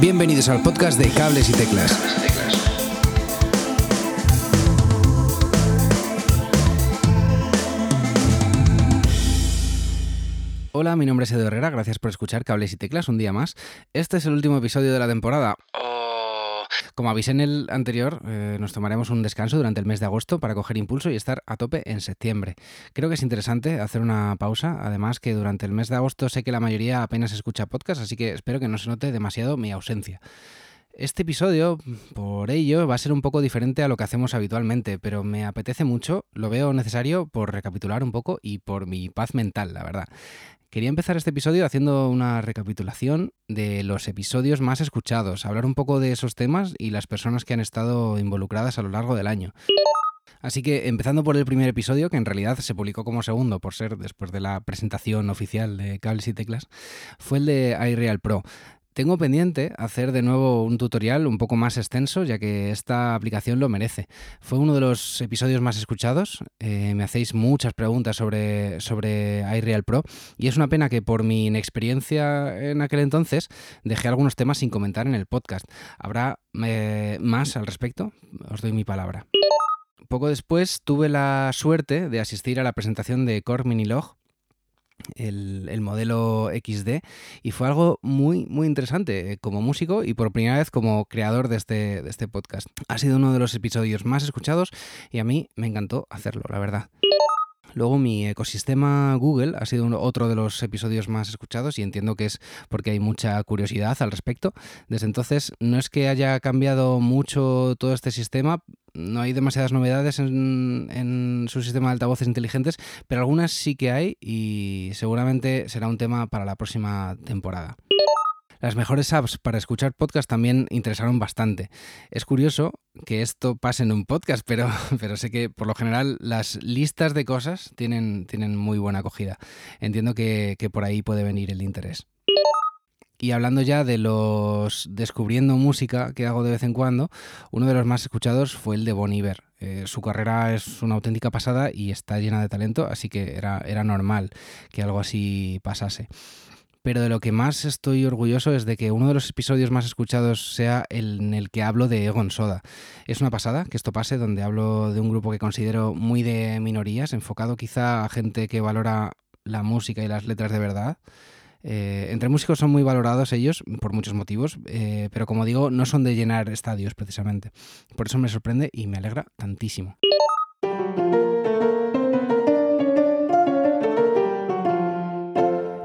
Bienvenidos al podcast de Cables y Teclas. Hola, mi nombre es Edu Herrera, gracias por escuchar Cables y Teclas un día más. Este es el último episodio de la temporada. Como avisé en el anterior, eh, nos tomaremos un descanso durante el mes de agosto para coger impulso y estar a tope en septiembre. Creo que es interesante hacer una pausa, además que durante el mes de agosto sé que la mayoría apenas escucha podcast, así que espero que no se note demasiado mi ausencia. Este episodio, por ello, va a ser un poco diferente a lo que hacemos habitualmente, pero me apetece mucho, lo veo necesario por recapitular un poco y por mi paz mental, la verdad. Quería empezar este episodio haciendo una recapitulación de los episodios más escuchados, hablar un poco de esos temas y las personas que han estado involucradas a lo largo del año. Así que empezando por el primer episodio, que en realidad se publicó como segundo por ser después de la presentación oficial de cables y teclas, fue el de iReal Pro. Tengo pendiente hacer de nuevo un tutorial un poco más extenso, ya que esta aplicación lo merece. Fue uno de los episodios más escuchados. Eh, me hacéis muchas preguntas sobre, sobre iReal Pro y es una pena que por mi inexperiencia en aquel entonces dejé algunos temas sin comentar en el podcast. Habrá eh, más al respecto, os doy mi palabra. Poco después tuve la suerte de asistir a la presentación de Core Minilog el, modelo XD y fue algo muy, muy interesante eh, como músico y por primera vez como creador de este, de este podcast. Ha sido uno de los episodios más escuchados y a mí me encantó hacerlo, la verdad. Luego mi ecosistema Google ha sido otro de los episodios más escuchados y entiendo que es porque hay mucha curiosidad al respecto. Desde entonces no es que haya cambiado mucho todo este sistema, no hay demasiadas novedades en, en, su sistema de altavoces inteligentes, pero algunas sí que hay y seguramente será un tema para la próxima temporada. Las mejores apps para escuchar podcast también interesaron bastante. Es curioso que esto pase en un podcast, pero, pero sé que por lo general las listas de cosas tienen, tienen muy buena acogida. Entiendo que, por ahí puede venir el interés. Y hablando ya de los descubriendo música que hago de vez en cuando, uno de los más escuchados fue el de Bon Iver. Eh, su carrera es una auténtica pasada y está llena de talento, así que era, era normal que algo así pasase pero de lo que más estoy orgulloso es de que uno de los episodios más escuchados sea el en el que hablo de Egon Soda. Es una pasada que esto pase, donde hablo de un grupo que considero muy de minorías, enfocado quizá a gente que valora la música y las letras de verdad. Eh, entre músicos son muy valorados ellos por muchos motivos, eh, pero como digo, no son de llenar estadios precisamente. Por eso me sorprende y me alegra tantísimo.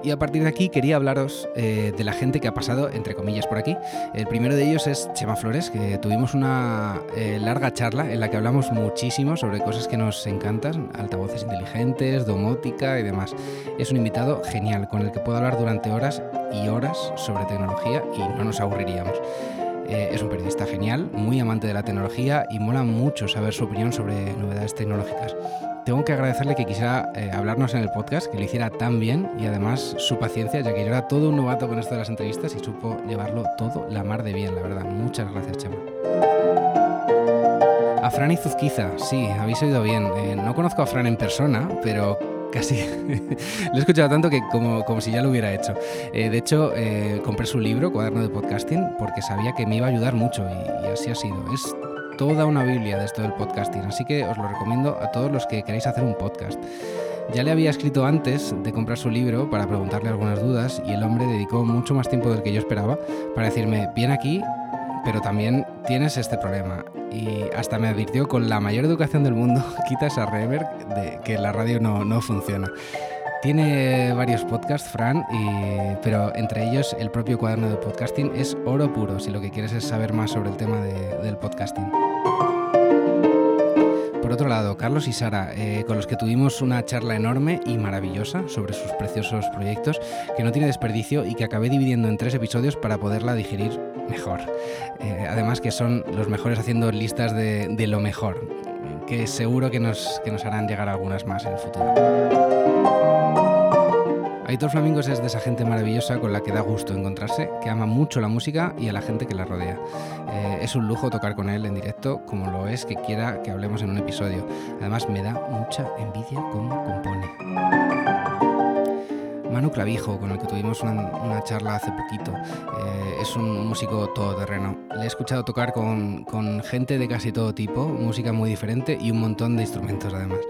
Y a partir de aquí quería hablaros eh, de la gente que ha pasado, entre comillas, por aquí. El primero de ellos es Chema Flores, que tuvimos una eh, larga charla en la que hablamos muchísimo sobre cosas que nos encantan, altavoces inteligentes, domótica y demás. Es un invitado genial, con el que puedo hablar durante horas y horas sobre tecnología y no nos aburriríamos. Eh, es un periodista genial, muy amante de la tecnología y mola mucho saber su opinión sobre novedades tecnológicas tengo que agradecerle que quisiera eh, hablarnos en el podcast, que lo hiciera tan bien y además su paciencia, ya que yo era todo un novato con esto de las entrevistas y supo llevarlo todo la mar de bien, la verdad. Muchas gracias, Chema. A Fran Izuzquiza, sí, habéis oído bien. Eh, no conozco a Fran en persona, pero casi lo he escuchado tanto que como, como si ya lo hubiera hecho. Eh, de hecho, compré su libro, Cuaderno de Podcasting, porque sabía que me iba a ayudar mucho y, y así ha sido. Es toda una Biblia de esto del podcasting, así que os lo recomiendo a todos los que queráis hacer un podcast. Ya le había escrito antes de comprar su libro para preguntarle algunas dudas y el hombre dedicó mucho más tiempo del que yo esperaba para decirme, bien aquí, pero también tienes este problema. Y hasta me advirtió con la mayor educación del mundo, quita esa reverb de que la radio no, no funciona. Tiene varios podcasts, Fran, pero entre ellos el propio cuaderno de podcasting es oro puro, si lo que quieres es saber más sobre el tema del podcasting. Por otro lado, Carlos y Sara, eh, con los que tuvimos una charla enorme y maravillosa sobre sus preciosos proyectos, que no tiene desperdicio y que acabé dividiendo en tres episodios para poderla digerir mejor. Eh, además que son los mejores haciendo listas de, de lo mejor, que seguro que nos, que nos harán llegar algunas más en el futuro. Aitor Flamingos es de esa gente maravillosa con la que da gusto encontrarse, que ama mucho la música y a la gente que la rodea. Eh, es un lujo tocar con él en directo, como lo es que quiera que hablemos en un episodio. Además, me da mucha envidia cómo compone. Manu Clavijo, con el que tuvimos una, charla hace poquito. Eh, es un músico todoterreno. Le he escuchado tocar con, con, gente de casi todo tipo, música muy diferente y un montón de instrumentos además.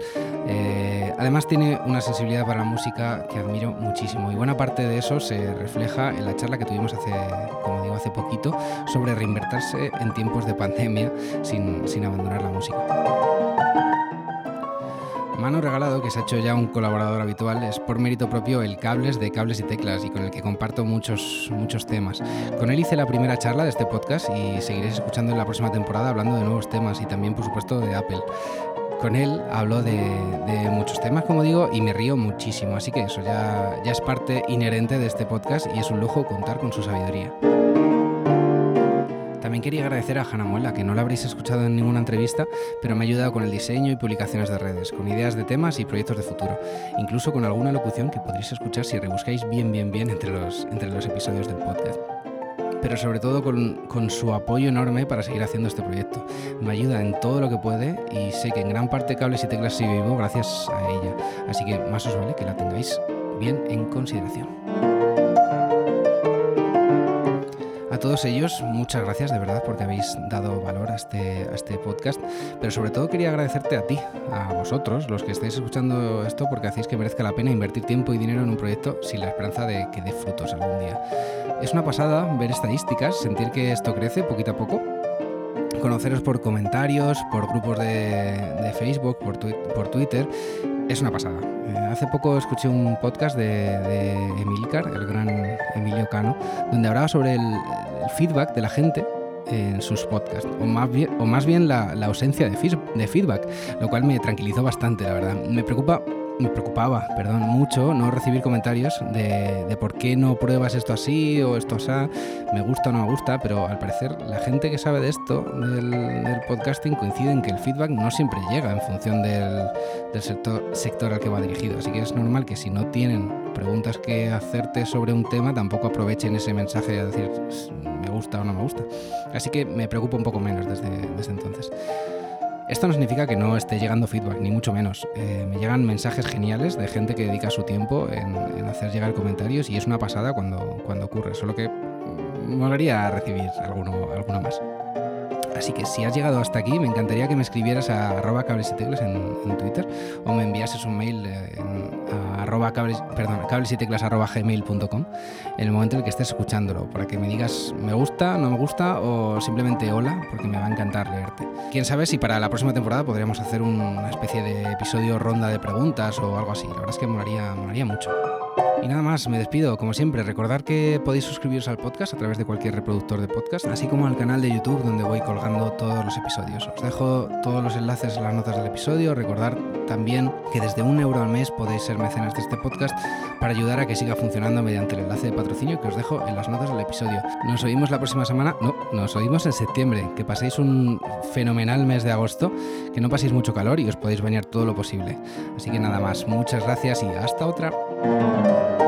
Eh, además tiene una sensibilidad para la música que admiro muchísimo y buena parte de eso se refleja en la charla que tuvimos hace, como digo, hace poquito sobre reinvertirse en tiempos de pandemia sin, sin abandonar la música. Mano Regalado, que se ha hecho ya un colaborador habitual, es por mérito propio el Cables de Cables y Teclas y con el que comparto muchos, muchos temas. Con él hice la primera charla de este podcast y seguiréis escuchando en la próxima temporada hablando de nuevos temas y también, por supuesto, de Apple. Con él hablo de, muchos temas, como digo, y me río muchísimo, así que eso ya, ya es parte inherente de este podcast y es un lujo contar con su sabiduría. También quería agradecer a Hanna Muela, que no la habréis escuchado en ninguna entrevista, pero me ha ayudado con el diseño y publicaciones de redes, con ideas de temas y proyectos de futuro, incluso con alguna locución que podréis escuchar si rebuscáis bien, bien, bien entre los, entre los episodios del podcast pero sobre todo con, con, su apoyo enorme para seguir haciendo este proyecto. Me ayuda en todo lo que puede y sé que en gran parte cables y teclas sigo vivo gracias a ella. Así que más os vale que la tengáis bien en consideración. A todos ellos, muchas gracias de verdad porque habéis dado valor a este, a este podcast, pero sobre todo quería agradecerte a ti, a vosotros, los que estáis escuchando esto, porque hacéis que merezca la pena invertir tiempo y dinero en un proyecto sin la esperanza de que dé frutos algún día. Es una pasada ver estadísticas, sentir que esto crece poquito a poco conoceros por comentarios, por grupos de, Facebook, por, por, Twitter. Es una pasada. Eh, hace poco escuché un podcast de, de Emilcar, el gran Emilio Cano, donde hablaba sobre el, feedback de la gente en sus podcasts, o más bien, o más bien la, ausencia de, de feedback, lo cual me tranquilizó bastante, la verdad. Me preocupa me preocupaba, perdón, mucho no recibir comentarios de, por qué no pruebas esto así o esto así, me gusta o no me gusta, pero al parecer la gente que sabe de esto, del, podcasting, coincide en que el feedback no siempre llega en función del, sector, sector al que va dirigido. Así que es normal que si no tienen preguntas que hacerte sobre un tema, tampoco aprovechen ese mensaje de decir me gusta o no me gusta. Así que me preocupa un poco menos desde, desde entonces. Esto no significa que no esté llegando feedback, ni mucho menos. Eh, me llegan mensajes geniales de gente que dedica su tiempo en, hacer llegar comentarios y es una pasada cuando, cuando ocurre, solo que me molaría recibir alguno, alguno más. Así que si has llegado hasta aquí, me encantaría que me escribieras a arroba cables y teclas en, Twitter o me enviases un mail eh, a arroba cables, perdón, cables y teclas arroba gmail.com en el momento en el que estés escuchándolo, para que me digas me gusta, no me gusta o simplemente hola, porque me va a encantar leerte. Quién sabe si para la próxima temporada podríamos hacer una especie de episodio ronda de preguntas o algo así. La verdad es que molaría, molaría mucho. Y nada más, me despido. Como siempre, recordar que podéis suscribiros al podcast a través de cualquier reproductor de podcast, así como al canal de YouTube donde voy colgando todos los episodios. Os dejo todos los enlaces en las notas del episodio. Recordar también que desde un euro al mes podéis ser mecenas de este podcast para ayudar a que siga funcionando mediante el enlace de patrocinio que os dejo en las notas del episodio. Nos oímos la próxima semana, no, nos oímos en septiembre. Que paséis un fenomenal mes de agosto, que no paséis mucho calor y os podéis bañar todo lo posible. Así que nada más, muchas gracias y hasta otra. Bye.